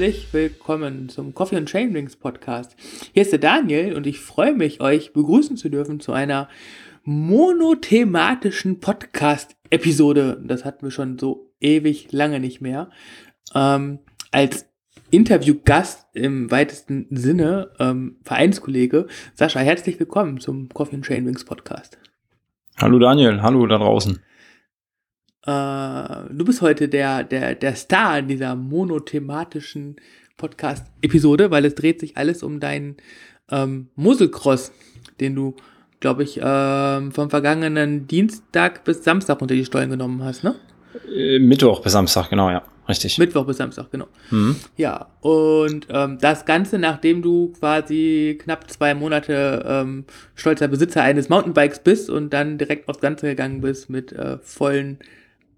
herzlich willkommen zum Coffee and Chain Rings Podcast. Hier ist der Daniel und ich freue mich, euch begrüßen zu dürfen zu einer monothematischen Podcast-Episode. Das hatten wir schon so ewig lange nicht mehr. Ähm, als Interviewgast im weitesten Sinne, ähm, Vereinskollege. Sascha, herzlich willkommen zum Coffee and Chain Rings Podcast. Hallo Daniel, hallo da draußen. Äh, du bist heute der, der, der Star in dieser monothematischen Podcast-Episode, weil es dreht sich alles um deinen ähm, Muselcross, den du, glaube ich, ähm, vom vergangenen Dienstag bis Samstag unter die Stollen genommen hast, ne? Äh, Mittwoch bis Samstag, genau, ja. Richtig. Mittwoch bis Samstag, genau. Mhm. Ja, und ähm, das Ganze, nachdem du quasi knapp zwei Monate ähm, stolzer Besitzer eines Mountainbikes bist und dann direkt aufs Ganze gegangen bist mit äh, vollen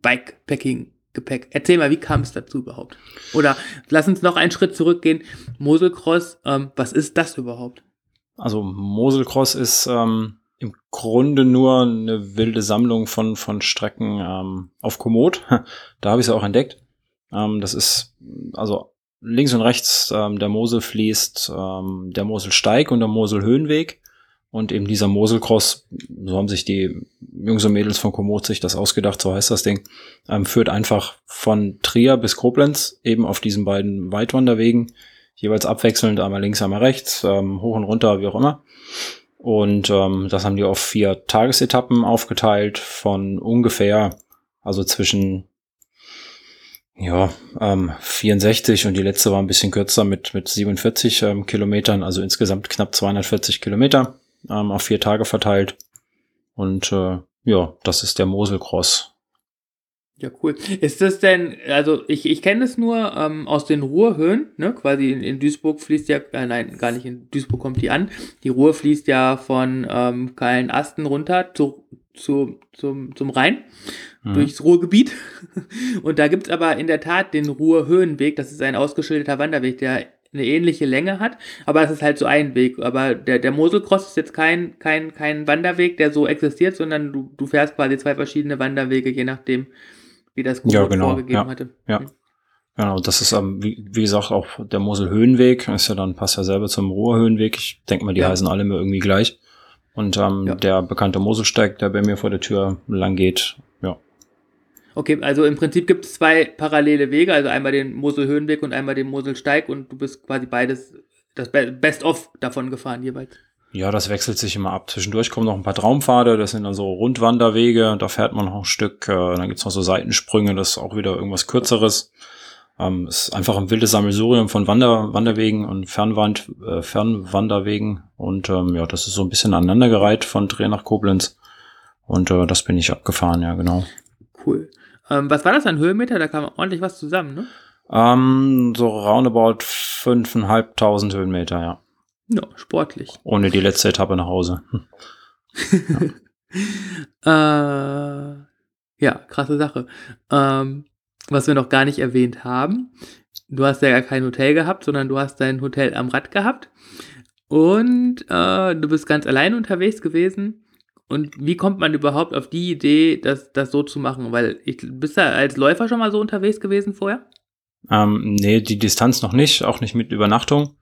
Bikepacking-Gepäck. Erzähl mal, wie kam es dazu überhaupt? Oder lass uns noch einen Schritt zurückgehen. Moselcross, ähm, was ist das überhaupt? Also Moselcross ist ähm, im Grunde nur eine wilde Sammlung von, von Strecken ähm, auf Komoot. Da habe ich es auch entdeckt. Ähm, das ist also links und rechts ähm, der Mosel fließt ähm, der Moselsteig und der Moselhöhenweg. Und eben dieser Moselcross, so haben sich die Jungs und Mädels von Komoot sich das ausgedacht, so heißt das Ding, ähm, führt einfach von Trier bis Koblenz eben auf diesen beiden Weitwanderwegen, jeweils abwechselnd, einmal links, einmal rechts, ähm, hoch und runter, wie auch immer. Und ähm, das haben die auf vier Tagesetappen aufgeteilt von ungefähr, also zwischen ja, ähm, 64 und die letzte war ein bisschen kürzer mit, mit 47 ähm, Kilometern, also insgesamt knapp 240 Kilometer ähm, auf vier Tage verteilt. Und äh, ja, das ist der Moselcross. Ja, cool. Ist das denn, also ich, ich kenne es nur ähm, aus den Ruhrhöhen, ne? Quasi in, in Duisburg fließt ja, äh, nein, gar nicht, in Duisburg kommt die an. Die Ruhr fließt ja von ähm, Asten runter zu, zu, zum, zum Rhein, mhm. durchs Ruhrgebiet. Und da gibt's aber in der Tat den Ruhrhöhenweg, das ist ein ausgeschilderter Wanderweg, der eine ähnliche Länge hat, aber es ist halt so ein Weg. Aber der, der Moselcross ist jetzt kein, kein, kein Wanderweg, der so existiert, sondern du, du fährst quasi zwei verschiedene Wanderwege, je nachdem, wie das Google ja, genau. vorgegeben ja, hatte. Ja. Mhm. Genau, das ist, ähm, wie, wie gesagt, auch der Moselhöhenweg. Ist ja dann, passt ja selber zum Ruhrhöhenweg. Ich denke mal, die ja. heißen alle immer irgendwie gleich. Und ähm, ja. der bekannte Moselsteig, der bei mir vor der Tür lang geht, Okay, also im Prinzip gibt es zwei parallele Wege, also einmal den Moselhöhenweg und einmal den Moselsteig und du bist quasi beides, das Best-of davon gefahren jeweils. Ja, das wechselt sich immer ab. Zwischendurch kommen noch ein paar Traumpfade, das sind dann so Rundwanderwege, da fährt man noch ein Stück, äh, dann gibt's noch so Seitensprünge, das ist auch wieder irgendwas Kürzeres. Ähm, ist einfach ein wildes Sammelsurium von Wander Wanderwegen und Fernwand, äh, Fernwanderwegen und ähm, ja, das ist so ein bisschen aneinandergereiht von Dreh nach Koblenz und äh, das bin ich abgefahren, ja genau. Cool. Ähm, was war das an Höhenmeter? Da kam ordentlich was zusammen, ne? Ähm, so roundabout 5.500 Höhenmeter, ja. Ja, sportlich. Ohne die letzte Etappe nach Hause. Hm. äh, ja, krasse Sache. Ähm, was wir noch gar nicht erwähnt haben, du hast ja gar kein Hotel gehabt, sondern du hast dein Hotel am Rad gehabt. Und äh, du bist ganz allein unterwegs gewesen. Und wie kommt man überhaupt auf die Idee, das, das so zu machen? Weil ich bist du als Läufer schon mal so unterwegs gewesen vorher? Ähm, nee, die Distanz noch nicht, auch nicht mit Übernachtung.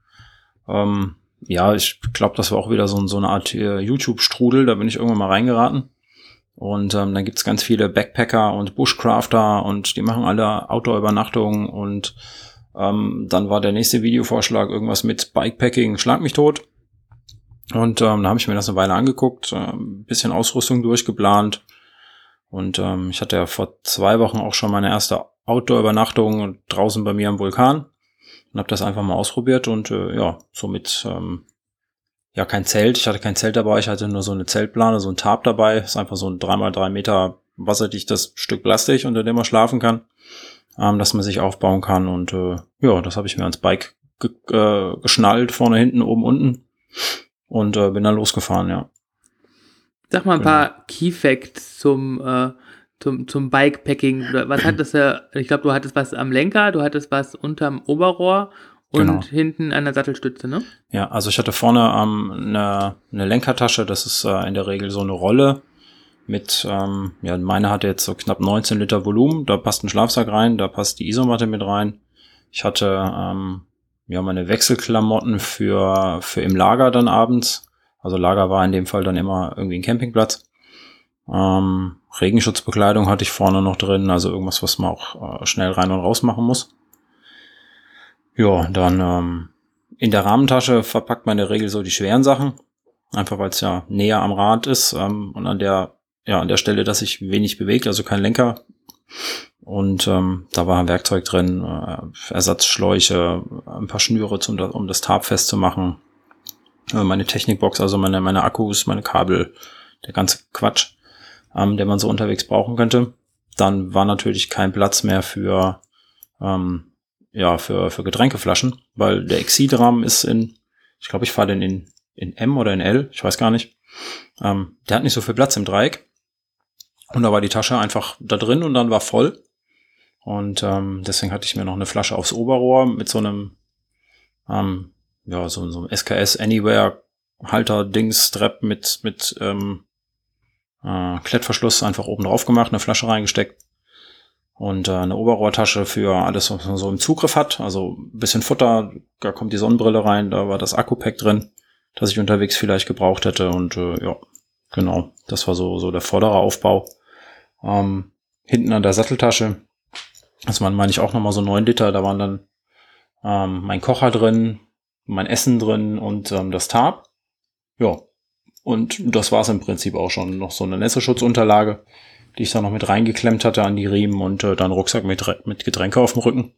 Ähm, ja, ich glaube, das war auch wieder so, so eine Art äh, YouTube-Strudel, da bin ich irgendwann mal reingeraten. Und ähm, dann gibt's ganz viele Backpacker und Bushcrafter und die machen alle Outdoor-Übernachtungen und ähm, dann war der nächste Videovorschlag irgendwas mit Bikepacking, schlag mich tot. Und ähm, da habe ich mir das eine Weile angeguckt, äh, bisschen Ausrüstung durchgeplant. Und ähm, ich hatte ja vor zwei Wochen auch schon meine erste Outdoor-Übernachtung draußen bei mir am Vulkan und habe das einfach mal ausprobiert und äh, ja, somit ähm, ja kein Zelt. Ich hatte kein Zelt dabei, ich hatte nur so eine Zeltplane, so ein Tarp dabei. Ist einfach so ein 3x3 Meter wasserdichtes Stück Plastik, unter dem man schlafen kann, ähm, dass man sich aufbauen kann. Und äh, ja, das habe ich mir ans Bike ge äh, geschnallt, vorne, hinten, oben, unten und äh, bin dann losgefahren, ja. Sag mal ein genau. paar Key Facts zum, äh, zum, zum Bikepacking. Was hattest du? Ich glaube, du hattest was am Lenker, du hattest was unterm Oberrohr und genau. hinten an der Sattelstütze, ne? Ja, also ich hatte vorne ähm, eine, eine Lenkertasche, das ist äh, in der Regel so eine Rolle mit, ähm, ja, meine hatte jetzt so knapp 19 Liter Volumen, da passt ein Schlafsack rein, da passt die Isomatte mit rein, Ich hatte ähm, ja meine Wechselklamotten für, für im Lager dann abends. Also Lager war in dem Fall dann immer irgendwie ein Campingplatz. Ähm, Regenschutzbekleidung hatte ich vorne noch drin, also irgendwas, was man auch äh, schnell rein und raus machen muss. Ja, dann ähm, in der Rahmentasche verpackt man in der Regel so die schweren Sachen. Einfach weil es ja näher am Rad ist ähm, und an der, ja, an der Stelle, dass sich wenig bewegt, also kein Lenker. Und ähm, da war Werkzeug drin, äh, Ersatzschläuche, ein paar Schnüre, zum, um das Tarp festzumachen. Äh, meine Technikbox, also meine, meine Akkus, meine Kabel, der ganze Quatsch, ähm, der man so unterwegs brauchen könnte. Dann war natürlich kein Platz mehr für, ähm, ja, für, für Getränkeflaschen, weil der Exid-Rahmen ist in, ich glaube, ich fahre den in in M oder in L, ich weiß gar nicht. Ähm, der hat nicht so viel Platz im Dreieck. Und da war die Tasche einfach da drin und dann war voll. Und ähm, deswegen hatte ich mir noch eine Flasche aufs Oberrohr mit so einem, ähm, ja, so, so einem SKS Anywhere Halter Dings Strap mit, mit ähm, äh, Klettverschluss einfach oben drauf gemacht, eine Flasche reingesteckt und äh, eine Oberrohrtasche für alles, was man so im Zugriff hat. Also bisschen Futter, da kommt die Sonnenbrille rein, da war das Akku-Pack drin das ich unterwegs vielleicht gebraucht hätte. Und äh, ja, genau, das war so, so der vordere Aufbau. Ähm, hinten an der Satteltasche, das waren, meine ich, auch nochmal so neun Liter, da waren dann ähm, mein Kocher drin, mein Essen drin und ähm, das Tarp. Ja, und das war es im Prinzip auch schon. Noch so eine Nässeschutzunterlage, die ich da noch mit reingeklemmt hatte an die Riemen und äh, dann Rucksack mit, mit Getränke auf dem Rücken.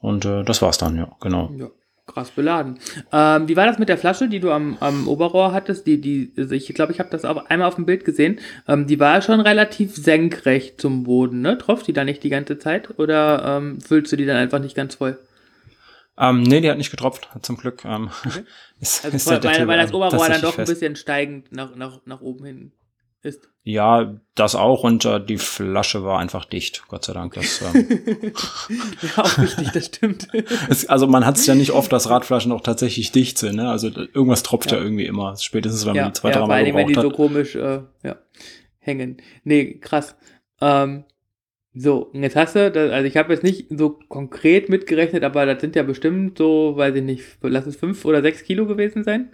Und äh, das war's dann, ja, genau. Ja. Krass beladen. Ähm, wie war das mit der Flasche, die du am, am Oberrohr hattest? Die, die, also ich glaube, ich habe das auch einmal auf dem Bild gesehen. Ähm, die war schon relativ senkrecht zum Boden, ne? Tropft die da nicht die ganze Zeit? Oder ähm, füllst du die dann einfach nicht ganz voll? Ähm, nee, die hat nicht getropft, zum Glück. Ähm, okay. ist, also ist weil, weil, weil das Oberrohr dann doch ein bisschen steigend nach, nach, nach oben hin ist. Ja, das auch und äh, die Flasche war einfach dicht, Gott sei Dank. Das, ähm, ja, auch wichtig, das stimmt. es, also man hat es ja nicht oft, dass Radflaschen auch tatsächlich dicht sind. Ne? Also irgendwas tropft ja, ja irgendwie immer, spätestens wenn ja, man die zwei, ja, dreimal gebraucht wenn die hat. so komisch äh, ja, hängen. Nee, krass. Ähm, so, jetzt hast du, das, also ich habe jetzt nicht so konkret mitgerechnet, aber das sind ja bestimmt so, weiß ich nicht, lass es fünf oder sechs Kilo gewesen sein.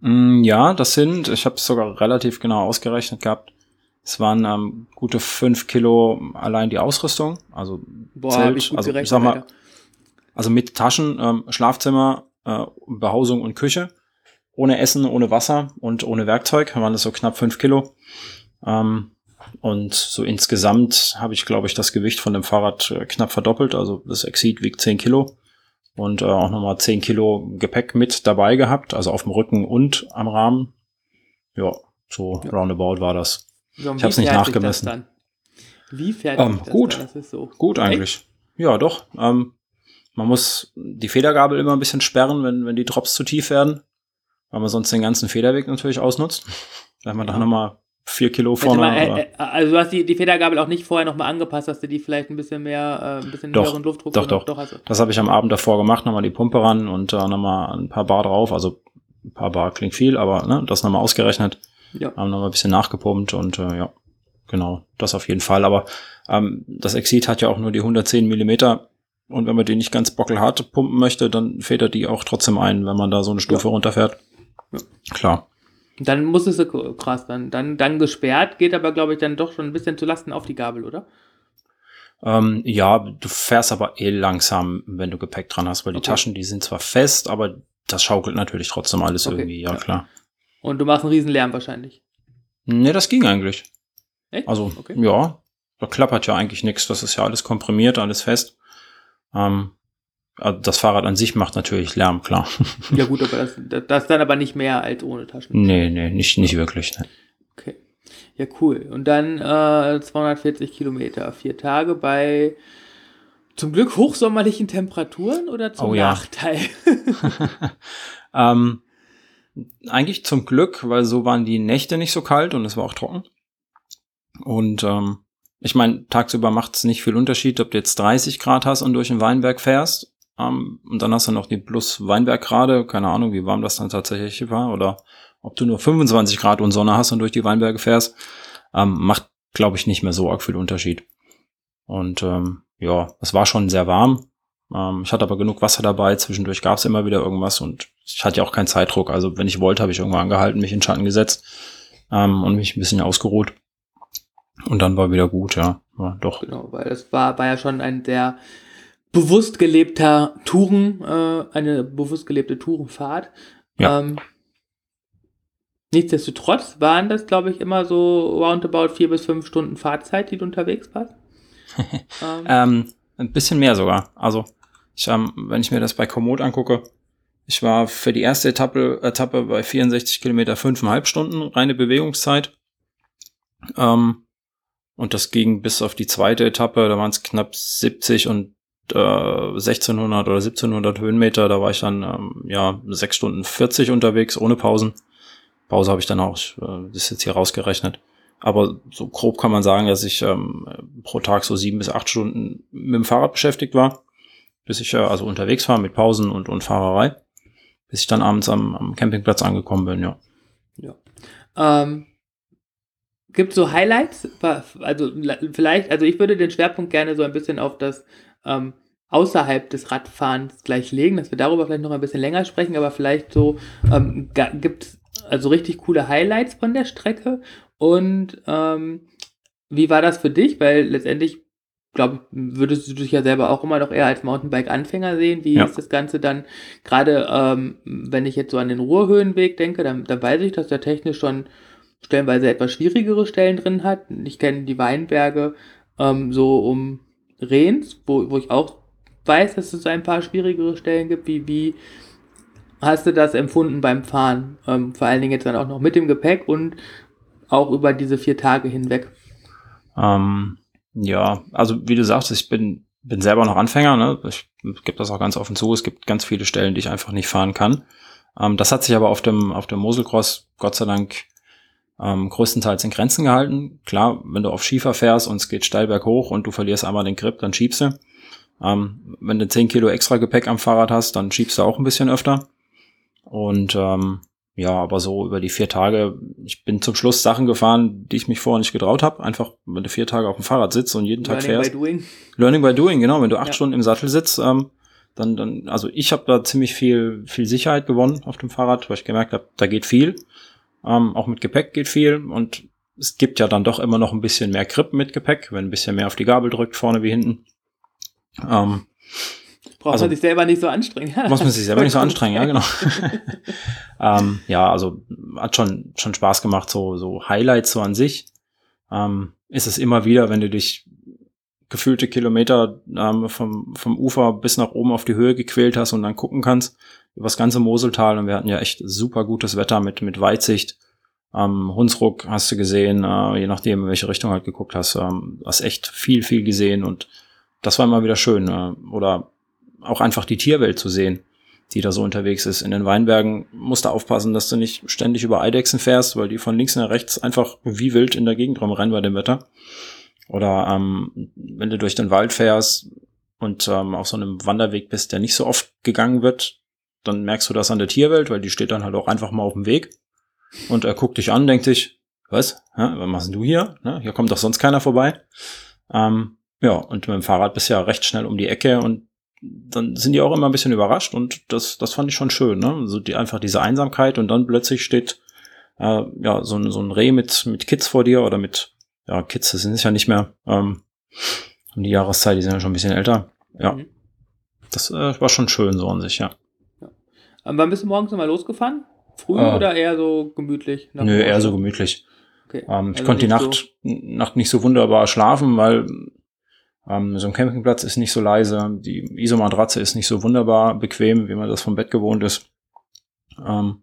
Mm, ja, das sind, ich habe es sogar relativ genau ausgerechnet gehabt. Es waren ähm, gute fünf Kilo allein die Ausrüstung, also Boah, Zelt, ich also gerechnet, ich sag mal, also mit Taschen, ähm, Schlafzimmer, äh, Behausung und Küche, ohne Essen, ohne Wasser und ohne Werkzeug waren das so knapp fünf Kilo. Ähm, und so insgesamt habe ich, glaube ich, das Gewicht von dem Fahrrad äh, knapp verdoppelt. Also das Exceed wiegt zehn Kilo und äh, auch nochmal 10 Kilo Gepäck mit dabei gehabt, also auf dem Rücken und am Rahmen. Ja, so ja. roundabout war das. So, ich habe es nicht nachgemessen. Wie fertig ähm, gut, Das ist so. gut eigentlich. Echt? Ja, doch. Ähm, man muss die Federgabel immer ein bisschen sperren, wenn, wenn die Drops zu tief werden, weil man sonst den ganzen Federweg natürlich ausnutzt. Wenn man ja. da nochmal vier Kilo vorne. Mal, äh, äh, also du hast die, die Federgabel auch nicht vorher nochmal angepasst, dass du die vielleicht ein bisschen mehr, äh, ein bisschen doch, höheren Luftdruck Doch, doch. doch also. Das habe ich am Abend davor gemacht, nochmal die Pumpe ran und äh, nochmal ein paar Bar drauf. Also ein paar Bar klingt viel, aber ne, das nochmal ausgerechnet. Ja. Haben nochmal ein bisschen nachgepumpt und äh, ja, genau, das auf jeden Fall. Aber ähm, das Exit hat ja auch nur die 110 Millimeter und wenn man die nicht ganz bockelhart pumpen möchte, dann federt die auch trotzdem ein, wenn man da so eine Stufe ja. runterfährt. Ja. Klar. Dann muss es krass, dann, dann, dann gesperrt, geht aber, glaube ich, dann doch schon ein bisschen zu Lasten auf die Gabel, oder? Ähm, ja, du fährst aber eh langsam, wenn du Gepäck dran hast, weil okay. die Taschen, die sind zwar fest, aber das schaukelt natürlich trotzdem alles okay. irgendwie, ja, ja, klar. Und du machst einen riesen Lärm wahrscheinlich. Nee, das ging eigentlich. Echt? Also, okay. ja, da klappert ja eigentlich nichts. Das ist ja alles komprimiert, alles fest. Ähm, also das Fahrrad an sich macht natürlich Lärm, klar. Ja gut, aber das, das dann aber nicht mehr als ohne Taschen. Nee, nee, nicht, nicht wirklich. Ne. Okay. Ja, cool. Und dann äh, 240 Kilometer, vier Tage bei zum Glück hochsommerlichen Temperaturen oder zum oh, Nachteil? Ja. ähm, eigentlich zum Glück, weil so waren die Nächte nicht so kalt und es war auch trocken. Und ähm, ich meine, tagsüber macht es nicht viel Unterschied, ob du jetzt 30 Grad hast und durch den Weinberg fährst ähm, und dann hast du noch die plus Weinberg gerade, keine Ahnung, wie warm das dann tatsächlich war, oder ob du nur 25 Grad und Sonne hast und durch die Weinberge fährst, ähm, macht, glaube ich, nicht mehr so arg viel Unterschied. Und ähm, ja, es war schon sehr warm. Ähm, ich hatte aber genug Wasser dabei, zwischendurch gab es immer wieder irgendwas und ich hatte ja auch keinen Zeitdruck. Also wenn ich wollte, habe ich irgendwann angehalten, mich in Schatten gesetzt ähm, und mich ein bisschen ausgeruht. Und dann war wieder gut, ja. ja doch. Genau, weil es war, war ja schon ein sehr bewusst gelebter Touren, äh, eine bewusst gelebte Tourenfahrt. Ja. Ähm, nichtsdestotrotz waren das, glaube ich, immer so roundabout vier bis fünf Stunden Fahrzeit, die du unterwegs warst. ähm. ähm, ein bisschen mehr sogar. Also, ich, ähm, wenn ich mir das bei Komoot angucke, ich war für die erste Etappe, Etappe bei 64 Kilometer fünfeinhalb Stunden reine Bewegungszeit. Ähm, und das ging bis auf die zweite Etappe, da waren es knapp 70 und äh, 1600 oder 1700 Höhenmeter. Da war ich dann ähm, ja 6 Stunden 40 unterwegs, ohne Pausen. Pause habe ich dann auch, äh, das ist jetzt hier rausgerechnet. Aber so grob kann man sagen, dass ich ähm, pro Tag so sieben bis acht Stunden mit dem Fahrrad beschäftigt war, bis ich äh, also unterwegs war mit Pausen und, und Fahrerei, bis ich dann abends am, am Campingplatz angekommen bin, ja. Ja. Ähm, gibt so Highlights? Also vielleicht, also ich würde den Schwerpunkt gerne so ein bisschen auf das ähm, außerhalb des Radfahrens gleich legen, dass wir darüber vielleicht noch ein bisschen länger sprechen, aber vielleicht so ähm, gibt es also richtig coole Highlights von der Strecke und ähm, wie war das für dich? Weil letztendlich, glaube ich, würdest du dich ja selber auch immer noch eher als Mountainbike-Anfänger sehen. Wie ja. ist das Ganze dann, gerade ähm, wenn ich jetzt so an den Ruhrhöhenweg denke, dann, dann weiß ich, dass der technisch schon stellenweise etwas schwierigere Stellen drin hat. Ich kenne die Weinberge ähm, so um Rehns, wo, wo ich auch weiß, dass es ein paar schwierigere Stellen gibt. Wie, wie hast du das empfunden beim Fahren? Ähm, vor allen Dingen jetzt dann auch noch mit dem Gepäck und auch über diese vier Tage hinweg? Ähm, ja, also wie du sagst, ich bin, bin selber noch Anfänger, ne? Ich gebe das auch ganz offen zu. Es gibt ganz viele Stellen, die ich einfach nicht fahren kann. Ähm, das hat sich aber auf dem, auf dem Moselcross Gott sei Dank ähm, größtenteils in Grenzen gehalten. Klar, wenn du auf Schiefer fährst und es geht steil berghoch und du verlierst einmal den Grip, dann schiebst du. Ähm, wenn du 10 Kilo extra Gepäck am Fahrrad hast, dann schiebst du auch ein bisschen öfter. Und ähm, ja, aber so über die vier Tage, ich bin zum Schluss Sachen gefahren, die ich mich vorher nicht getraut habe. Einfach, wenn du vier Tage auf dem Fahrrad sitzt und jeden Learning Tag fährst. Learning by doing. Learning by doing, genau. Wenn du acht ja. Stunden im Sattel sitzt, ähm, dann, dann, also ich habe da ziemlich viel, viel Sicherheit gewonnen auf dem Fahrrad, weil ich gemerkt habe, da geht viel. Ähm, auch mit Gepäck geht viel und es gibt ja dann doch immer noch ein bisschen mehr Grip mit Gepäck, wenn ein bisschen mehr auf die Gabel drückt, vorne wie hinten. Ähm, Braucht also, man sich selber nicht so anstrengen. muss man sich selber nicht so anstrengen, ja, genau. ähm, ja, also hat schon, schon Spaß gemacht, so, so Highlights so an sich. Ähm, ist es immer wieder, wenn du dich gefühlte Kilometer ähm, vom, vom Ufer bis nach oben auf die Höhe gequält hast und dann gucken kannst über das ganze Moseltal und wir hatten ja echt super gutes Wetter mit, mit Weitsicht. Ähm, Hunsruck hast du gesehen, äh, je nachdem, in welche Richtung halt geguckt hast, ähm, hast echt viel, viel gesehen und das war immer wieder schön. Äh, oder auch einfach die Tierwelt zu sehen, die da so unterwegs ist. In den Weinbergen musst du aufpassen, dass du nicht ständig über Eidechsen fährst, weil die von links nach rechts einfach wie wild in der Gegend rumrennen bei dem Wetter. Oder ähm, wenn du durch den Wald fährst und ähm, auf so einem Wanderweg bist, der nicht so oft gegangen wird, dann merkst du das an der Tierwelt, weil die steht dann halt auch einfach mal auf dem Weg. Und er guckt dich an, denkt sich, was? Ja, was machst du hier? Ne? Hier kommt doch sonst keiner vorbei. Ähm, ja, und mit dem Fahrrad bist du ja recht schnell um die Ecke und dann sind die auch immer ein bisschen überrascht und das, das fand ich schon schön, ne? Also die, einfach diese Einsamkeit und dann plötzlich steht äh, ja so ein, so ein Reh mit, mit Kids vor dir oder mit, ja, Kids, das sind es ja nicht mehr, ähm, um die Jahreszeit, die sind ja schon ein bisschen älter. Ja. Mhm. Das äh, war schon schön so an sich, ja. Ja. Ähm, wann bist du morgens nochmal losgefahren? Früh äh, oder eher so gemütlich? Nö, eher so gemütlich. Okay. Ähm, ich also konnte die Nacht, so Nacht nicht so wunderbar schlafen, weil ähm, so ein Campingplatz ist nicht so leise, die Isomatratze ist nicht so wunderbar bequem, wie man das vom Bett gewohnt ist. Ähm,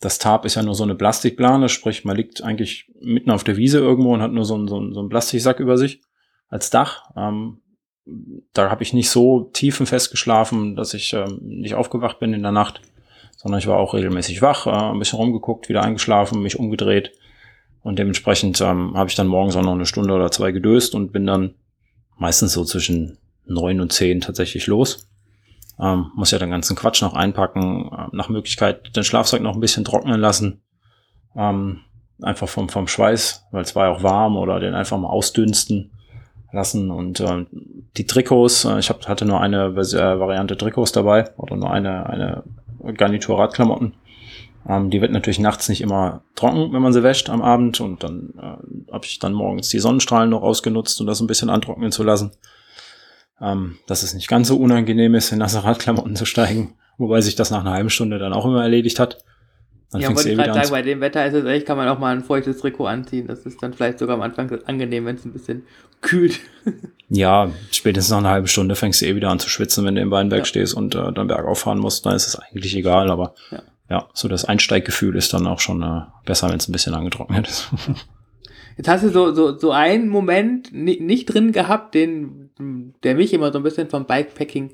das Tarp ist ja nur so eine Plastikplane, sprich, man liegt eigentlich mitten auf der Wiese irgendwo und hat nur so einen, so einen, so einen Plastiksack über sich als Dach. Ähm, da habe ich nicht so tiefenfest geschlafen, dass ich ähm, nicht aufgewacht bin in der Nacht, sondern ich war auch regelmäßig wach, äh, ein bisschen rumgeguckt, wieder eingeschlafen, mich umgedreht und dementsprechend ähm, habe ich dann morgens auch noch eine Stunde oder zwei gedöst und bin dann meistens so zwischen neun und zehn tatsächlich los. Ähm, muss ja den ganzen Quatsch noch einpacken, äh, nach Möglichkeit den Schlafsack noch ein bisschen trocknen lassen. Ähm, einfach vom, vom Schweiß, weil es war ja auch warm oder den einfach mal ausdünsten. Lassen und äh, die Trikots, äh, ich hab, hatte nur eine äh, Variante Trikots dabei oder nur eine, eine Garnitur Radklamotten. Ähm, die wird natürlich nachts nicht immer trocken, wenn man sie wäscht am Abend und dann äh, habe ich dann morgens die Sonnenstrahlen noch ausgenutzt, um das ein bisschen antrocknen zu lassen. Ähm, dass es nicht ganz so unangenehm ist, in nasse Radklamotten zu steigen, wobei sich das nach einer halben Stunde dann auch immer erledigt hat. Dann ja, wollte eh gerade sagen, bei dem Wetter ist es echt, kann man auch mal ein feuchtes Trikot anziehen. Das ist dann vielleicht sogar am Anfang angenehm, wenn es ein bisschen kühlt. ja, spätestens nach einer halben Stunde fängst du eh wieder an zu schwitzen, wenn du im Weinberg ja. stehst und äh, dann bergauf fahren musst. Dann ist es eigentlich egal, aber ja. ja, so das Einsteiggefühl ist dann auch schon äh, besser, wenn es ein bisschen angetrocknet ist. Jetzt hast du so, so, so einen Moment nicht drin gehabt, den, der mich immer so ein bisschen vom Bikepacking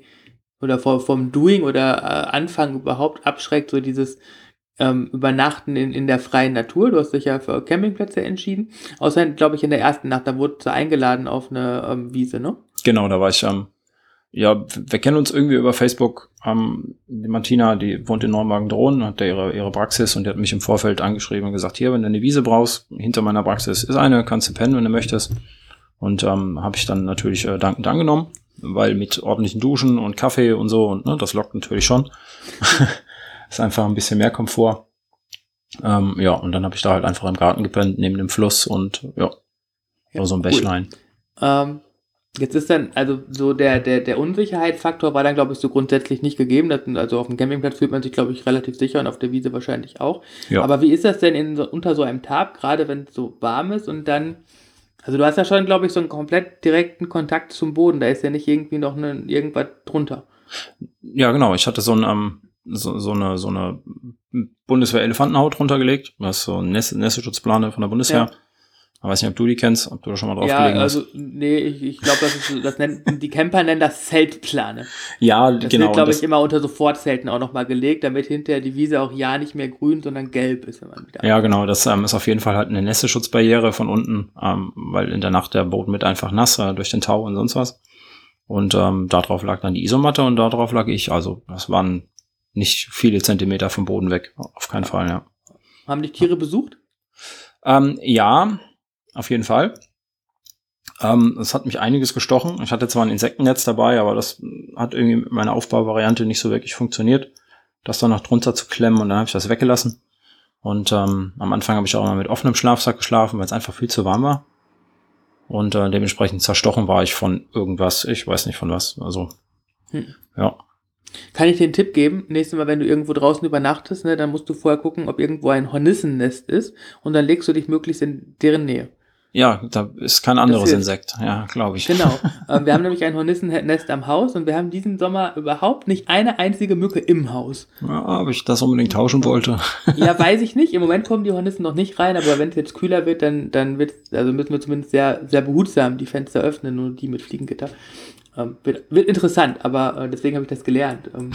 oder vom, vom Doing oder äh, Anfang überhaupt abschreckt, so dieses, ähm, Übernachten in, in der freien Natur. Du hast dich ja für Campingplätze entschieden. Außer, glaube ich, in der ersten Nacht, da wurde sie eingeladen auf eine ähm, Wiese, ne? Genau, da war ich, ähm, ja, wir kennen uns irgendwie über Facebook. Ähm, die Martina, die wohnt in Neumagen-Drohnen, hat da ihre, ihre Praxis und die hat mich im Vorfeld angeschrieben und gesagt, hier, wenn du eine Wiese brauchst, hinter meiner Praxis ist eine, kannst du pennen, wenn du möchtest. Und ähm, habe ich dann natürlich äh, dankend angenommen, weil mit ordentlichen Duschen und Kaffee und so, und ne, das lockt natürlich schon. Ist einfach ein bisschen mehr Komfort. Ähm, ja, und dann habe ich da halt einfach im Garten gepennt, neben dem Fluss und ja, ja so ein Bächlein. Cool. Ähm, jetzt ist dann, also so der, der, der Unsicherheitsfaktor war dann, glaube ich, so grundsätzlich nicht gegeben. Das, also auf dem Campingplatz fühlt man sich, glaube ich, relativ sicher und auf der Wiese wahrscheinlich auch. Ja. Aber wie ist das denn in unter so einem Tag, gerade wenn es so warm ist und dann also du hast ja schon, glaube ich, so einen komplett direkten Kontakt zum Boden. Da ist ja nicht irgendwie noch ne, irgendwas drunter. Ja, genau. Ich hatte so ein, ähm, so, so eine, so eine Bundeswehr-Elefantenhaut runtergelegt. Das ist so ein Nässe, Nässeschutzplane von der Bundeswehr. Ja. Ich weiß nicht, ob du die kennst, ob du da schon mal drauf ja, gelegen hast. Also, nee, ich, ich glaube, das ist, das nennt, die Camper nennen das Zeltplane. Ja, das genau. Das wird, glaube ich, immer unter Sofortzelten auch nochmal gelegt, damit hinterher die Wiese auch ja nicht mehr grün, sondern gelb ist, wenn man wieder. Ja, genau. Das ähm, ist auf jeden Fall halt eine Nässeschutzbarriere von unten, ähm, weil in der Nacht der Boden mit einfach nass äh, durch den Tau und sonst was. Und ähm, darauf lag dann die Isomatte und darauf lag ich. Also, das waren nicht viele Zentimeter vom Boden weg. Auf keinen Fall, ja. Haben dich Tiere besucht? Ähm, ja, auf jeden Fall. Ähm, es hat mich einiges gestochen. Ich hatte zwar ein Insektennetz dabei, aber das hat irgendwie mit meiner Aufbauvariante nicht so wirklich funktioniert, das dann noch drunter zu klemmen und dann habe ich das weggelassen. Und ähm, am Anfang habe ich auch mal mit offenem Schlafsack geschlafen, weil es einfach viel zu warm war. Und äh, dementsprechend zerstochen war ich von irgendwas. Ich weiß nicht von was. Also, hm. ja. Kann ich dir einen Tipp geben? Nächstes Mal, wenn du irgendwo draußen übernachtest, ne, dann musst du vorher gucken, ob irgendwo ein Hornissennest ist und dann legst du dich möglichst in deren Nähe. Ja, da ist kein anderes Insekt, ja, glaube ich. Genau. Ähm, wir haben nämlich ein Hornissennest am Haus und wir haben diesen Sommer überhaupt nicht eine einzige Mücke im Haus. Ja, ob ich das unbedingt tauschen wollte. ja, weiß ich nicht. Im Moment kommen die Hornissen noch nicht rein, aber wenn es jetzt kühler wird, dann, dann wird, also müssen wir zumindest sehr, sehr behutsam die Fenster öffnen, nur die mit Fliegengitter. Ähm, wird, wird, interessant, aber äh, deswegen habe ich das gelernt. Ähm,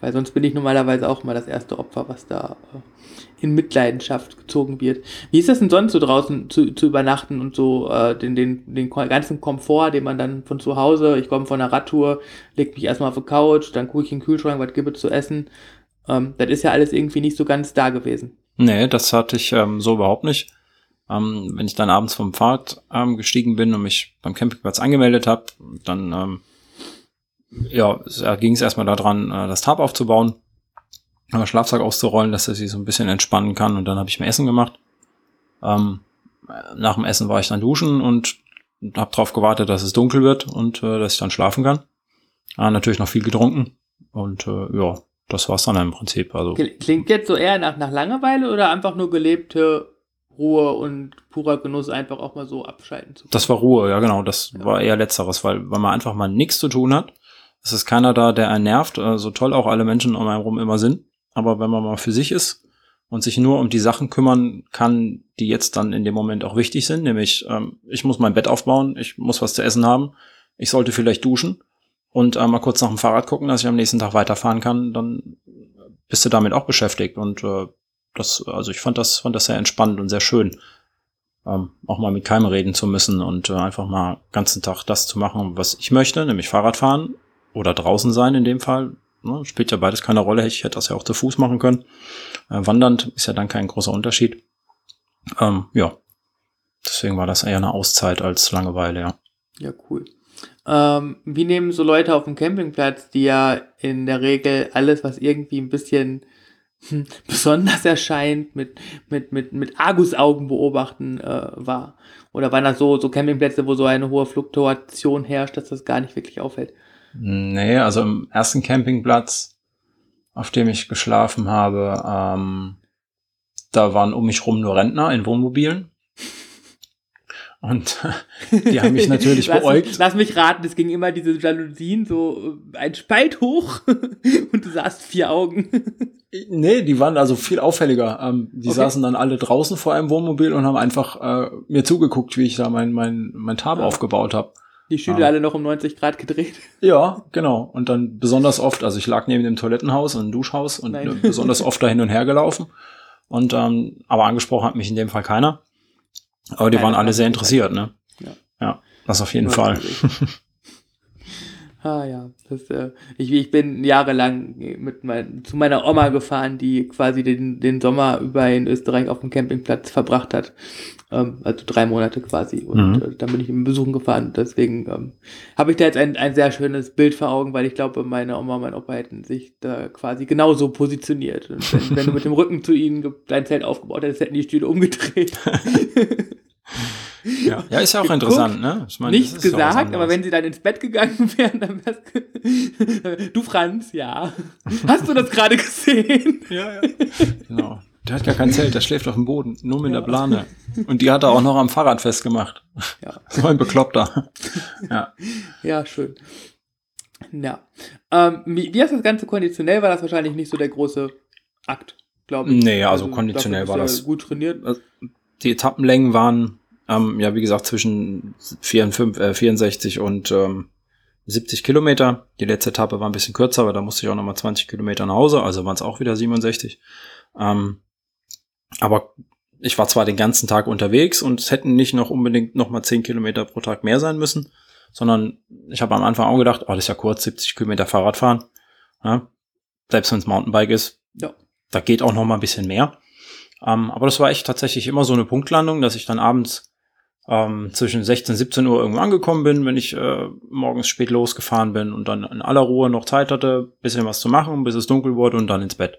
weil sonst bin ich normalerweise auch mal das erste Opfer, was da äh, in Mitleidenschaft gezogen wird. Wie ist das denn sonst so draußen zu, zu übernachten und so äh, den, den, den ganzen Komfort, den man dann von zu Hause, ich komme von einer Radtour, leg mich erstmal auf die Couch, dann gucke ich in den Kühlschrank, was gibt es zu essen. Ähm, das ist ja alles irgendwie nicht so ganz da gewesen. Nee, das hatte ich ähm, so überhaupt nicht. Ähm, wenn ich dann abends vom Fahrrad ähm, gestiegen bin und mich beim Campingplatz angemeldet habe, dann ähm, ja, ging es erstmal daran, äh, das Tarp aufzubauen, äh, Schlafsack auszurollen, dass er sich so ein bisschen entspannen kann und dann habe ich mir Essen gemacht. Ähm, nach dem Essen war ich dann duschen und habe darauf gewartet, dass es dunkel wird und äh, dass ich dann schlafen kann. Äh, natürlich noch viel getrunken und äh, ja, das war's dann im Prinzip. Also klingt jetzt so eher nach, nach Langeweile oder einfach nur gelebte Ruhe und purer Genuss einfach auch mal so abschalten zu können. Das war Ruhe, ja genau. Das ja. war eher letzteres, weil, weil man einfach mal nichts zu tun hat. Es ist keiner da, der einen nervt, äh, so toll auch alle Menschen um einen rum immer sind. Aber wenn man mal für sich ist und sich nur um die Sachen kümmern kann, die jetzt dann in dem Moment auch wichtig sind, nämlich ähm, ich muss mein Bett aufbauen, ich muss was zu essen haben, ich sollte vielleicht duschen und äh, mal kurz nach dem Fahrrad gucken, dass ich am nächsten Tag weiterfahren kann, dann bist du damit auch beschäftigt und äh, das, also ich fand das, fand das sehr entspannend und sehr schön, ähm, auch mal mit keinem reden zu müssen und äh, einfach mal ganzen Tag das zu machen, was ich möchte, nämlich Fahrrad fahren oder draußen sein in dem Fall. Ne, spielt ja beides keine Rolle. Ich hätte das ja auch zu Fuß machen können. Äh, wandernd ist ja dann kein großer Unterschied. Ähm, ja, deswegen war das eher eine Auszeit als Langeweile, ja. Ja, cool. Ähm, wie nehmen so Leute auf dem Campingplatz, die ja in der Regel alles, was irgendwie ein bisschen hm, besonders erscheint, mit, mit, mit, mit Argusaugen beobachten äh, war? Oder waren das so, so Campingplätze, wo so eine hohe Fluktuation herrscht, dass das gar nicht wirklich auffällt? Nee, also im ersten Campingplatz, auf dem ich geschlafen habe, ähm, da waren um mich rum nur Rentner in Wohnmobilen. Und die haben mich natürlich lass, beäugt. Lass mich raten, es ging immer diese Jalousien so äh, ein Spalt hoch und du sahst vier Augen. Nee, die waren also viel auffälliger. Ähm, die Okay. saßen dann alle draußen vor einem Wohnmobil und haben einfach äh, mir zugeguckt, wie ich da mein, mein, mein Tab Ah. aufgebaut habe. Die Stühle Ah. alle noch um 90 Grad gedreht. Ja, genau. Und dann besonders oft, also ich lag neben dem Toilettenhaus und dem Duschhaus und Nein. besonders oft da hin und her gelaufen. Und ähm, aber angesprochen hat mich in dem Fall keiner. Aber die Keiner waren alle sehr interessiert, ne? Ja. Ja, das auf jeden Fall. Ah ja, das, äh, ich, ich bin jahrelang mit mein, zu meiner Oma gefahren, die quasi den, den Sommer über in Österreich auf dem Campingplatz verbracht hat. Ähm, also drei Monate quasi. Und Mhm. äh, dann bin ich ihm besuchen gefahren. Deswegen ähm, habe ich da jetzt ein, ein sehr schönes Bild vor Augen, weil ich glaube, meine Oma und mein Opa hätten sich da quasi genauso positioniert. Und wenn, wenn du mit dem Rücken zu ihnen dein Zelt aufgebaut hättest, hätten die Stühle umgedreht. Ja, ja ist ja auch interessant, ne? Ich meine, Nichts gesagt, aber wenn sie dann ins Bett gegangen wären, dann wär's Du Franz, ja. Hast du das gerade gesehen? Ja, ja. Genau. Der hat gar kein Zelt, der schläft auf dem Boden, nur mit Ja. der Plane. Und die hat er auch noch am Fahrrad festgemacht. Ja. So ein Bekloppter. Ja. Ja, schön. Ja. Ähm, wie, wie ist das Ganze konditionell? War das wahrscheinlich nicht so der große Akt, glaube ich. Nee, also konditionell dafür war das- Gut trainiert. Die Etappenlängen waren, ähm, ja, wie gesagt, zwischen 54, äh, 64 und ähm, 70 Kilometer. Die letzte Etappe war ein bisschen kürzer, aber da musste ich auch nochmal 20 Kilometer nach Hause, also waren es auch wieder 67. Ähm, aber ich war zwar den ganzen Tag unterwegs und es hätten nicht noch unbedingt nochmal 10 Kilometer pro Tag mehr sein müssen, sondern ich habe am Anfang auch gedacht, oh, das ist ja kurz, 70 Kilometer Fahrrad fahren. Ja, selbst wenn es Mountainbike ist, Ja. da geht auch noch mal ein bisschen mehr. Ähm, aber das war echt tatsächlich immer so eine Punktlandung, dass ich dann abends ähm, zwischen 16 und 17 Uhr irgendwo angekommen bin, wenn ich äh, morgens spät losgefahren bin und dann in aller Ruhe noch Zeit hatte, bisschen was zu machen, bis es dunkel wurde und dann ins Bett.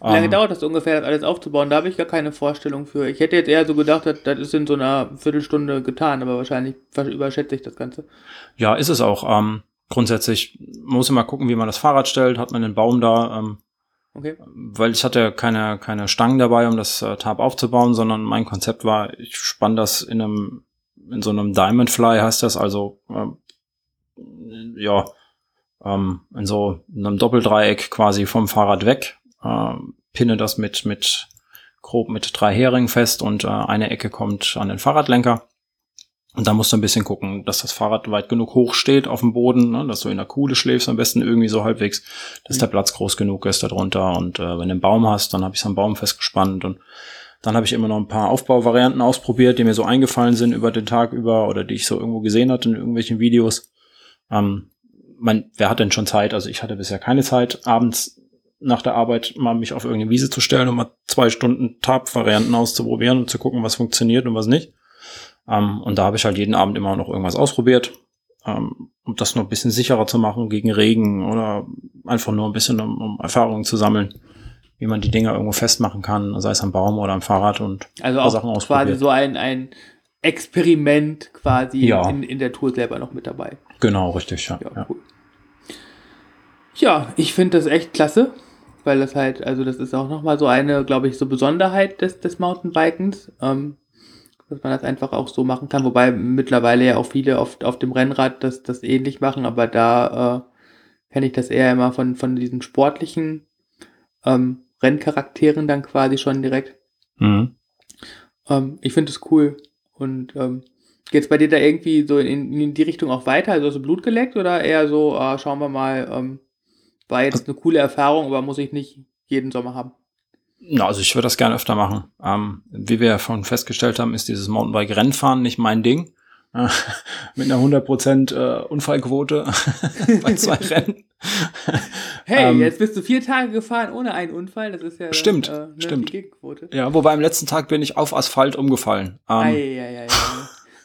Wie lange Ähm, dauert das ungefähr, das alles aufzubauen? Da habe ich gar keine Vorstellung für. Ich hätte jetzt eher so gedacht, das, ist in so einer Viertelstunde getan, aber wahrscheinlich überschätze ich das Ganze. Ja, ist es auch. Ähm, grundsätzlich man muss immer gucken, wie man das Fahrrad stellt. Hat man den Baum da, ähm, Okay. weil ich hatte keine, keine Stangen dabei, um das äh, Tarp aufzubauen, sondern mein Konzept war, ich spann das in einem, in so einem Diamond Fly heißt das, also ähm, ja, ähm, in so einem Doppeldreieck quasi vom Fahrrad weg, ähm, pinne das mit, mit grob mit drei Heringen fest und äh, eine Ecke kommt an den Fahrradlenker. Und da musst du ein bisschen gucken, dass das Fahrrad weit genug hoch steht auf dem Boden, ne, dass du in der Kuhle schläfst, am besten irgendwie so halbwegs, dass Mhm. der Platz groß genug ist darunter. Und äh, wenn du einen Baum hast, dann habe ich es am Baum festgespannt und dann habe ich immer noch ein paar Aufbauvarianten ausprobiert, die mir so eingefallen sind über den Tag über oder die ich so irgendwo gesehen hatte in irgendwelchen Videos. Ähm, man, wer hat denn schon Zeit? Also ich hatte bisher keine Zeit, abends nach der Arbeit mal mich auf irgendeine Wiese zu stellen und mal zwei Stunden Tab-Varianten auszuprobieren und zu gucken, was funktioniert und was nicht. Ähm, und da habe ich halt jeden Abend immer noch irgendwas ausprobiert, ähm, um das noch ein bisschen sicherer zu machen gegen Regen oder einfach nur ein bisschen, um, um Erfahrungen zu sammeln, wie man die Dinger irgendwo festmachen kann, sei es am Baum oder am Fahrrad und Also auch Sachen quasi ausprobiert. so ein, ein Experiment quasi Ja. in, in der Tour selber noch mit dabei. genau, richtig, ja. Ja, ja. cool. Ja, ich finde das echt klasse, weil das halt, also das ist auch nochmal so eine, glaube ich, so Besonderheit des, des Mountainbikens, ähm, dass man das einfach auch so machen kann, wobei mittlerweile ja auch viele auf, auf dem Rennrad das, das ähnlich machen, aber da äh, kenne ich das eher immer von, von diesen sportlichen ähm, Renncharakteren dann quasi schon direkt. Mhm. Ähm, ich finde es cool. Und ähm, geht's bei dir da irgendwie so in, in die Richtung auch weiter? Also hast du Blut geleckt oder eher so, ah, schauen wir mal, ähm, war jetzt eine coole Erfahrung, aber muss ich nicht jeden Sommer haben? Ja, also ich würde das gerne öfter machen. Ähm, wie wir ja schon festgestellt haben, ist dieses Mountainbike-Rennfahren nicht mein Ding. Äh, mit einer 100% äh, Unfallquote bei zwei Rennen. Hey, Ähm, jetzt bist du vier Tage gefahren ohne einen Unfall. Das ist ja Stimmt, äh, stimmt. Ja, wobei am letzten Tag bin ich auf Asphalt umgefallen. Ähm, ei, ei, ei.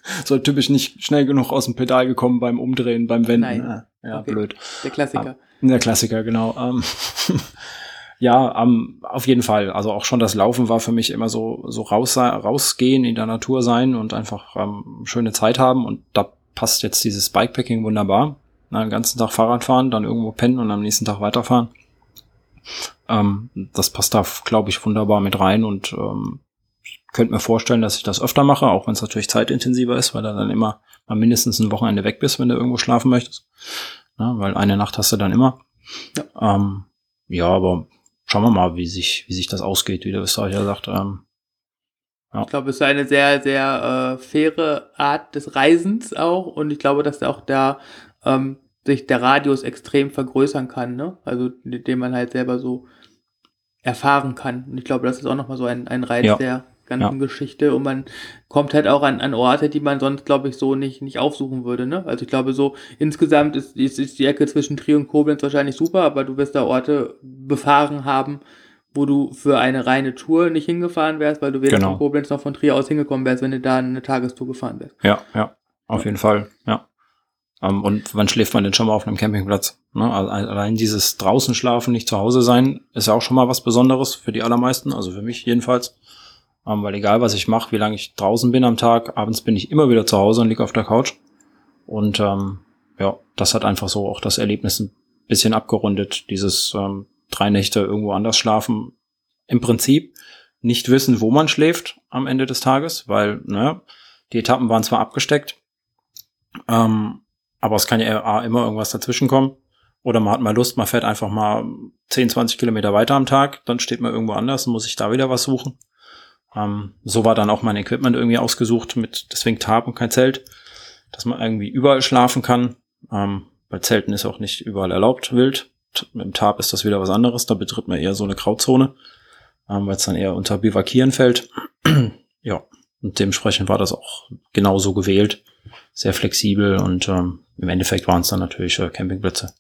so typisch nicht schnell genug aus dem Pedal gekommen beim Umdrehen, beim Wenden. Nein. Ja, okay. blöd. Der Klassiker. Ah, der Klassiker, genau. Ähm, ja, ähm, auf jeden Fall. Also auch schon das Laufen war für mich immer so, so raus, rausgehen, in der Natur sein und einfach ähm, schöne Zeit haben. Und da passt jetzt dieses Bikepacking wunderbar. Na, den ganzen Tag Fahrrad fahren, dann irgendwo pennen und am nächsten Tag weiterfahren. Ähm, das passt da, glaube ich, wunderbar mit rein und ähm, könnte mir vorstellen, dass ich das öfter mache, auch wenn es natürlich zeitintensiver ist, weil du dann immer mal mindestens ein Wochenende weg bist, wenn du irgendwo schlafen möchtest. Ja, weil eine Nacht hast du dann immer. Ja, ähm, ja aber schauen wir mal, wie sich, wie sich das ausgeht, wie der Österreicher sagt. Ähm, ja. Ich glaube, es ist eine sehr, sehr äh, faire Art des Reisens auch und ich glaube, dass auch da ähm, sich der Radius extrem vergrößern kann, ne? Also den man halt selber so erfahren kann. Und ich glaube, das ist auch nochmal so ein, ein Reiz ja. der ganzen ja. Geschichte und man kommt halt auch an, an Orte, die man sonst, glaube ich, so nicht, nicht aufsuchen würde. Ne? Also ich glaube, so insgesamt ist, ist, ist die Ecke zwischen Trier und Koblenz wahrscheinlich super, aber du wirst da Orte befahren haben, wo du für eine reine Tour nicht hingefahren wärst, weil du weder genau. von Koblenz noch von Trier aus hingekommen wärst, wenn du da eine Tagestour gefahren wärst. Ja, ja, auf jeden Fall, ja. Um, ähm, und wann schläft man denn schon mal auf einem Campingplatz? Ne? Allein dieses draußen schlafen, nicht zu Hause sein, ist ja auch schon mal was Besonderes für die allermeisten, also für mich jedenfalls. Um, weil egal, was ich mache, wie lange ich draußen bin am Tag, abends bin ich immer wieder zu Hause und liege auf der Couch. Und ähm, ja, das hat einfach so auch das Erlebnis ein bisschen abgerundet, dieses ähm, drei Nächte irgendwo anders schlafen. Im Prinzip nicht wissen, wo man schläft am Ende des Tages, weil ne, die Etappen waren zwar abgesteckt, ähm, aber es kann ja immer irgendwas dazwischen kommen. Oder man hat mal Lust, man fährt einfach mal 10, 20 Kilometer weiter am Tag, dann steht man irgendwo anders und muss sich da wieder was suchen. Ähm, so war dann auch mein Equipment irgendwie ausgesucht mit deswegen Tarp und kein Zelt, dass man irgendwie überall schlafen kann. Ähm, bei Zelten ist auch nicht überall erlaubt wild. Mit dem Tarp ist das wieder was anderes. Da betritt man eher so eine Grauzone, ähm, weil es dann eher unter Bivakieren fällt. ja, und dementsprechend war das auch genauso gewählt. Sehr flexibel und ähm, im Endeffekt waren es dann natürlich äh, Campingplätze.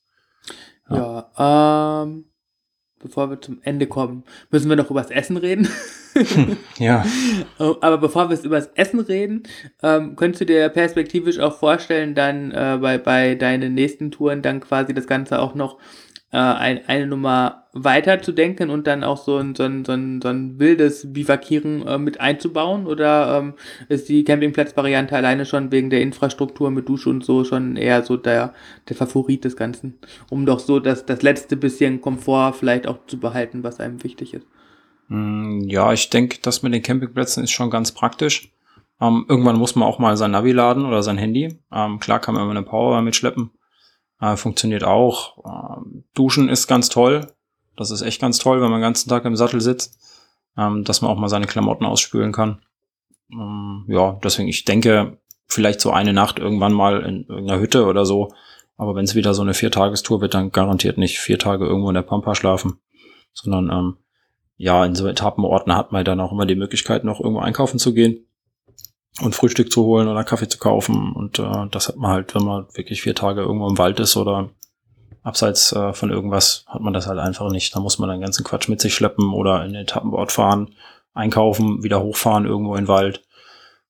Ja, ja ähm, bevor wir zum Ende kommen, müssen wir noch über das Essen reden. ja. Aber bevor wir über das Essen reden, ähm, könntest du dir perspektivisch auch vorstellen, dann äh, bei, bei deinen nächsten Touren dann quasi das Ganze auch noch äh, ein, eine Nummer weiter zu denken und dann auch so ein, so ein, so ein, so ein wildes Bivakieren äh, mit einzubauen? Oder ähm, ist die Campingplatzvariante alleine schon wegen der Infrastruktur mit Dusche und so schon eher so der, der Favorit des Ganzen? Um doch so das, das letzte bisschen Komfort vielleicht auch zu behalten, was einem wichtig ist. Mm, ja, ich denke, das mit den Campingplätzen ist schon ganz praktisch. Ähm, irgendwann muss man auch mal sein Navi laden oder sein Handy. Ähm, klar kann man immer eine Power mitschleppen. Äh, funktioniert auch. Ähm, Duschen ist ganz toll. Das ist echt ganz toll, wenn man den ganzen Tag im Sattel sitzt, ähm, dass man auch mal seine Klamotten ausspülen kann. Ähm, ja, deswegen, ich denke, vielleicht so eine Nacht irgendwann mal in irgendeiner Hütte oder so. Aber wenn es wieder so eine Viertagestour wird, dann garantiert nicht vier Tage irgendwo in der Pampa schlafen, sondern ähm, ja, in so Etappenorten hat man dann auch immer die Möglichkeit, noch irgendwo einkaufen zu gehen und Frühstück zu holen oder Kaffee zu kaufen. Und äh, das hat man halt, wenn man wirklich vier Tage irgendwo im Wald ist oder abseits äh, von irgendwas, hat man das halt einfach nicht. Da muss man den ganzen Quatsch mit sich schleppen oder in den Etappenort fahren, einkaufen, wieder hochfahren irgendwo in den Wald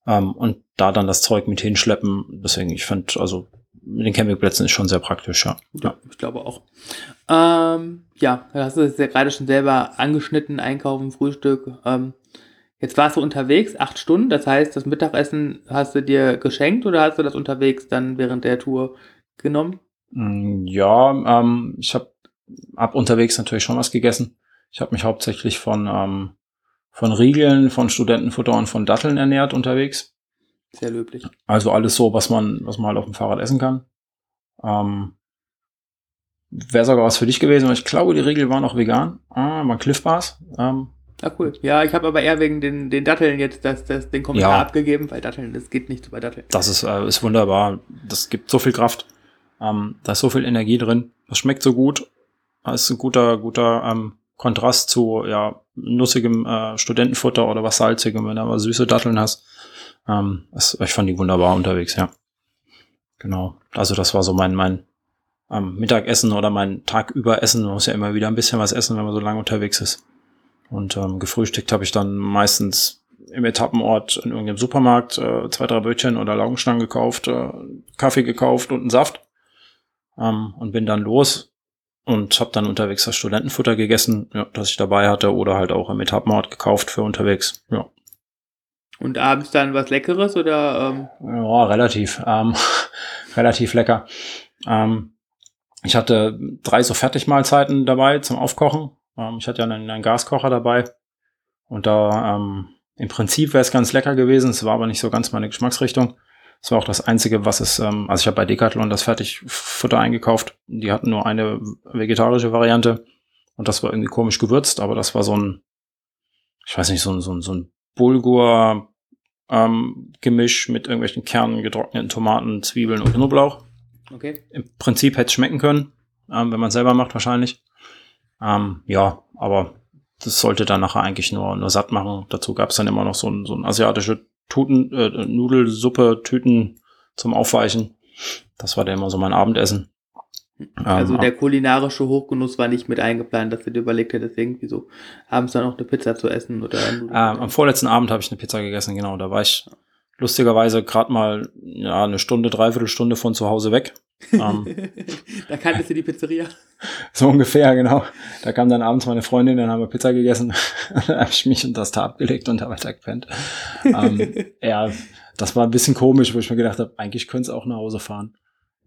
ähm, und da dann das Zeug mit hinschleppen. Deswegen, ich finde, also mit den Campingplätzen ist schon sehr praktisch, ja. Ja, ich glaube auch. Ähm, ja, hast du es ja gerade schon selber angeschnitten, einkaufen, Frühstück. Ähm, Jetzt warst du unterwegs, acht Stunden, das heißt, das Mittagessen hast du dir geschenkt oder hast du das unterwegs dann während der Tour genommen? Mm, ja, ähm, ich habe ab unterwegs natürlich schon was gegessen. Ich habe mich hauptsächlich von, ähm, von Riegeln, von Studentenfutter und von Datteln ernährt unterwegs. Sehr löblich. Also alles so, was man, was man halt auf dem Fahrrad essen kann. Ähm, Wäre sogar was für dich gewesen, weil ich glaube, die Riegel waren auch vegan. Ah, waren Cliff Bars. Ähm, Ah, cool. Ja, ich habe aber eher wegen den, den Datteln jetzt das, das, den Kommentar ja. abgegeben, weil Datteln, das geht nicht so bei Datteln. Das ist, äh, ist wunderbar. Das gibt so viel Kraft. Ähm, da ist so viel Energie drin. Das schmeckt so gut. Das ist ein guter, guter ähm, Kontrast zu ja, nussigem äh, Studentenfutter oder was salzigem, wenn du aber süße Datteln hast. Ähm, das, ich fand die wunderbar unterwegs, ja. Genau. Also das war so mein, mein ähm, Mittagessen oder mein Tag über Essen. Man muss ja immer wieder ein bisschen was essen, wenn man so lange unterwegs ist. Und ähm, gefrühstückt habe ich dann meistens im Etappenort in irgendeinem Supermarkt äh, zwei, drei Brötchen oder Laugenstangen gekauft, äh, Kaffee gekauft und einen Saft ähm, und bin dann los und habe dann unterwegs das Studentenfutter gegessen, ja, das ich dabei hatte oder halt auch im Etappenort gekauft für unterwegs. Ja. Und abends dann was Leckeres oder? Ähm? Ja, relativ, ähm, relativ lecker. Ähm, ich hatte drei so Fertigmahlzeiten dabei zum Aufkochen. Ähm, ich hatte ja einen, einen Gaskocher dabei und da ähm, im Prinzip wäre es ganz lecker gewesen. Es war aber nicht so ganz meine Geschmacksrichtung. Das war auch das Einzige, was es, ähm, also ich habe bei Decathlon das Fertigfutter eingekauft. Die hatten nur eine vegetarische Variante und das war irgendwie komisch gewürzt, aber das war so ein, ich weiß nicht, so ein, so ein, so ein Bulgur ähm, Gemisch mit irgendwelchen Kernen, getrockneten Tomaten, Zwiebeln und Knoblauch. Okay. Im Prinzip hätte es schmecken können, ähm, wenn man es selber macht wahrscheinlich. Ähm, ja, aber das sollte dann nachher eigentlich nur, nur satt machen. Dazu gab es dann immer noch so ein, so ein asiatische Tuten, äh, Nudelsuppe, Tüten zum Aufweichen. Das war dann immer so mein Abendessen. Also ähm, der kulinarische Hochgenuss war nicht mit eingeplant, dass du dir überlegt hättest, irgendwie so abends dann noch eine Pizza zu essen oder ähm, am vorletzten Abend habe ich eine Pizza gegessen, genau. Da war ich lustigerweise gerade mal ja, eine Stunde, dreiviertel Stunde von zu Hause weg. Ähm, da kanntest du die Pizzeria. So ungefähr, genau. Da kam dann abends meine Freundin, dann haben wir Pizza gegessen. dann habe ich mich unter das Tab gelegt und habe weiter gepennt. ähm, ja, das war ein bisschen komisch, wo ich mir gedacht habe, eigentlich könnte es auch nach Hause fahren.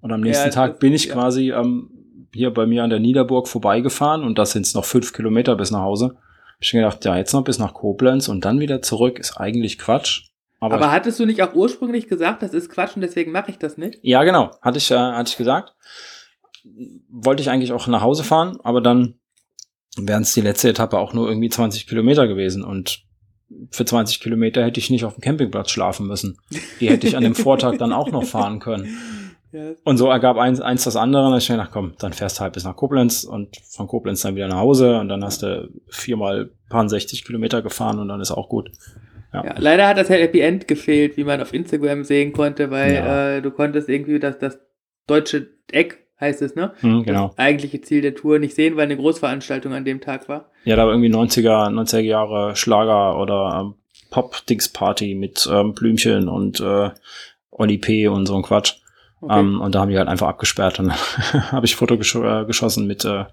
Und am nächsten ja, Tag bin ich ja. quasi ähm, hier bei mir an der Niederburg vorbeigefahren und das sind noch fünf Kilometer bis nach Hause. Hab ich mir gedacht, ja, jetzt noch bis nach Koblenz und dann wieder zurück ist eigentlich Quatsch. Aber, Aber hattest du nicht auch ursprünglich gesagt, das ist Quatsch und deswegen mache ich das nicht? Ja, genau. Hatte ich, äh, hatte ich gesagt. Wollte ich eigentlich auch nach Hause fahren, aber dann wären es die letzte Etappe auch nur irgendwie 20 Kilometer gewesen. Und für 20 Kilometer hätte ich nicht auf dem Campingplatz schlafen müssen. Die hätte ich an dem Vortag dann auch noch fahren können. Ja. Und so ergab eins, eins das andere. Und ich mir gedacht, komm, dann fährst du halt bis nach Koblenz und von Koblenz dann wieder nach Hause und dann hast du viermal paar 60 Kilometer gefahren und dann ist auch gut. Ja. ja. leider hat das Happy End gefehlt, wie man auf Instagram sehen konnte, weil ja. äh, du konntest irgendwie das, das deutsche Eck heißt es, ne? Mhm, genau. Das eigentliche Ziel der Tour nicht sehen, weil eine Großveranstaltung an dem Tag war. Ja, da war irgendwie 90er, 90er Jahre Schlager oder ähm, Pop-Dings-Party mit ähm, Blümchen und äh, Oli P. und so ein Quatsch. Okay. Ähm, und da haben die halt einfach abgesperrt und habe ich Foto gesch äh, geschossen mit äh,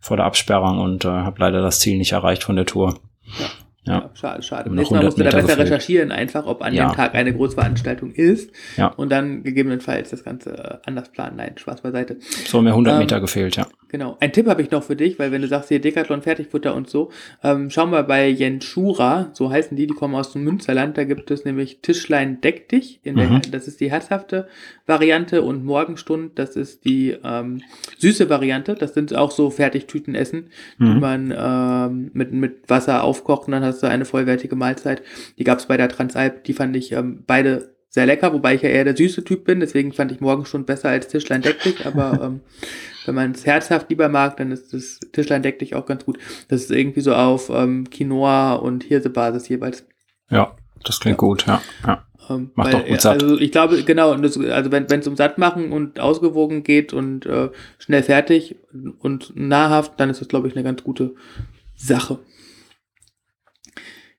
vor der Absperrung und äh, habe leider das Ziel nicht erreicht von der Tour. Ja. Ja. schade, schade. Nächstes Mal musst du da besser gefällt. recherchieren, einfach, ob an ja. dem Tag eine Großveranstaltung ist. Ja. Und dann gegebenenfalls das Ganze äh, anders planen. Nein, Spaß beiseite. So mir 100 ähm, Meter gefehlt, ja. Genau. Ein Tipp habe ich noch für dich, weil wenn du sagst, hier Decathlon, Fertigfutter und so, ähm, schau mal bei Jenschura, so heißen die, die kommen aus dem Münsterland, da gibt es nämlich Tischlein Deck dich, in der, mhm. das ist die herzhafte Variante und Morgenstund, das ist die ähm, süße Variante. Das sind auch so Fertigtütenessen, mhm. die man ähm, mit, mit Wasser aufkocht und dann hast du eine vollwertige Mahlzeit. Die gab es bei der Transalp, die fand ich ähm, beide sehr lecker, wobei ich ja eher der süße Typ bin, deswegen fand ich Morgenstund besser als Tischlein Deck dich, aber ähm, wenn man es herzhaft lieber mag, dann ist das Tischlein deck dich auch ganz gut. Das ist irgendwie so auf ähm, Quinoa und Hirsebasis jeweils. Ja, das klingt ja. gut, ja. ja. Ähm, Macht doch gut satt. Also ich glaube, genau, das, also wenn es um satt machen und ausgewogen geht und äh, schnell fertig und nahrhaft, dann ist das, glaube ich, eine ganz gute Sache.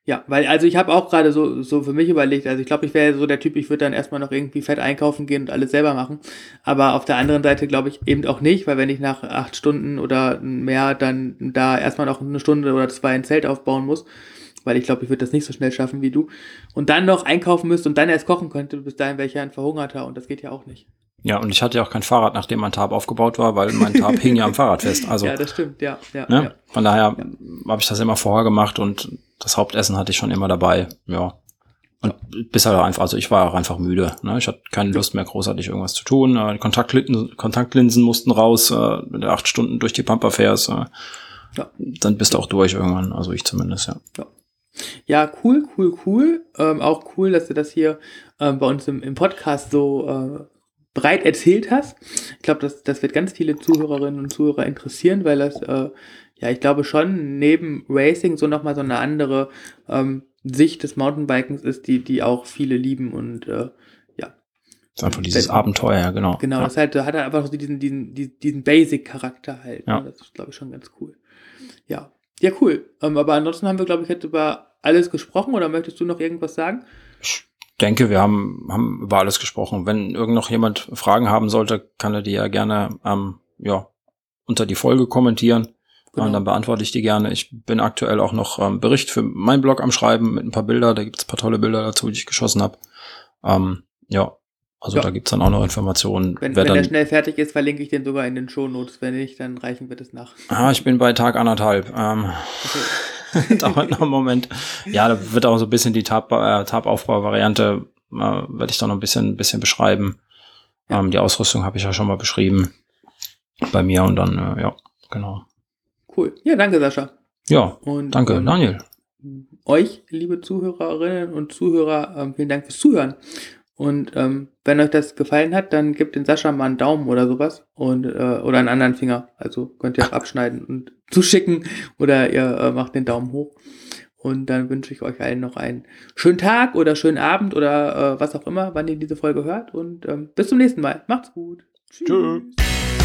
Ja, weil, also ich habe auch gerade so, so für mich überlegt, also ich glaube, ich wäre so der Typ, ich würde dann erstmal noch irgendwie fett einkaufen gehen und alles selber machen. Aber auf der anderen Seite glaube ich eben auch nicht, weil wenn ich nach acht Stunden oder mehr dann da erstmal noch eine Stunde oder zwei ein Zelt aufbauen muss, weil ich glaube, ich würde das nicht so schnell schaffen wie du, und dann noch einkaufen müsste und dann erst kochen könnte, bis dahin wäre ich ja ein Verhungerter und das geht ja auch nicht. Ja, und ich hatte ja auch kein Fahrrad, nachdem mein Tab aufgebaut war, weil mein Tab hing ja am Fahrrad fest. Also, ja, das stimmt, ja. ja, ne? ja. Von daher ja. habe ich das immer vorher gemacht und das Hauptessen hatte ich schon immer dabei. Ja. Und bis halt einfach, also ich war auch einfach müde. Ne? Ich hatte keine Lust mehr, großartig irgendwas zu tun. Äh, die Kontaktlinsen, Kontaktlinsen mussten raus, äh, wenn du acht Stunden durch die Pampa fährst. Äh, ja. Dann bist du auch durch irgendwann, also ich zumindest, ja. Ja, ja cool, cool, cool. Ähm, auch cool, dass du das hier ähm, bei uns im, im Podcast so äh, breit erzählt hast. Ich glaube, das, das wird ganz viele Zuhörerinnen und Zuhörer interessieren, weil das, äh, ja, ich glaube schon neben Racing so nochmal so eine andere ähm, Sicht des Mountainbikens ist, die, die auch viele lieben und äh, ja. Das ist einfach dieses Wenn, Abenteuer, ja, genau. Genau, ja. das halt, hat er einfach so diesen, diesen, diesen, diesen Basic-Charakter halt. Ne? Ja. Ne? Das ist, glaube ich, schon ganz cool. Ja. Ja, cool. Ähm, aber ansonsten haben wir, glaube ich, jetzt über alles gesprochen oder möchtest du noch irgendwas sagen? Ich denke, wir haben, haben über alles gesprochen. Wenn irgend noch jemand Fragen haben sollte, kann er die ja gerne ähm, ja, unter die Folge kommentieren. Genau. Und dann beantworte ich die gerne. Ich bin aktuell auch noch ähm, Bericht für meinen Blog am Schreiben mit ein paar Bilder. Da gibt es ein paar tolle Bilder dazu, die ich geschossen habe. Ähm, ja, also ja. da gibt's dann auch noch Informationen. Wenn, wenn er schnell fertig ist, verlinke ich den sogar in den Shownotes. Wenn nicht, dann reichen wir das nach. Ah, ich bin bei Tag anderthalb. Ähm, okay. dauert noch einen Moment. Ja, da wird auch so ein bisschen die Tab, äh, Tab-Aufbau-Variante, äh, werde ich da noch ein bisschen, ein bisschen beschreiben. Ja. Ähm, die Ausrüstung habe ich ja schon mal beschrieben bei mir und dann, äh, ja, genau. Cool. Ja, danke, Sascha. Ja, und, danke, ähm, Daniel. Euch, liebe Zuhörerinnen und Zuhörer, ähm, vielen Dank fürs Zuhören. Und ähm, wenn euch das gefallen hat, dann gebt den Sascha mal einen Daumen oder sowas und äh, oder einen anderen Finger. Also könnt ihr auch abschneiden und zuschicken oder ihr äh, macht den Daumen hoch. Und dann wünsche ich euch allen noch einen schönen Tag oder schönen Abend oder äh, was auch immer, wann ihr diese Folge hört. Und ähm, bis zum nächsten Mal. Macht's gut. Tschüss. Tschüss.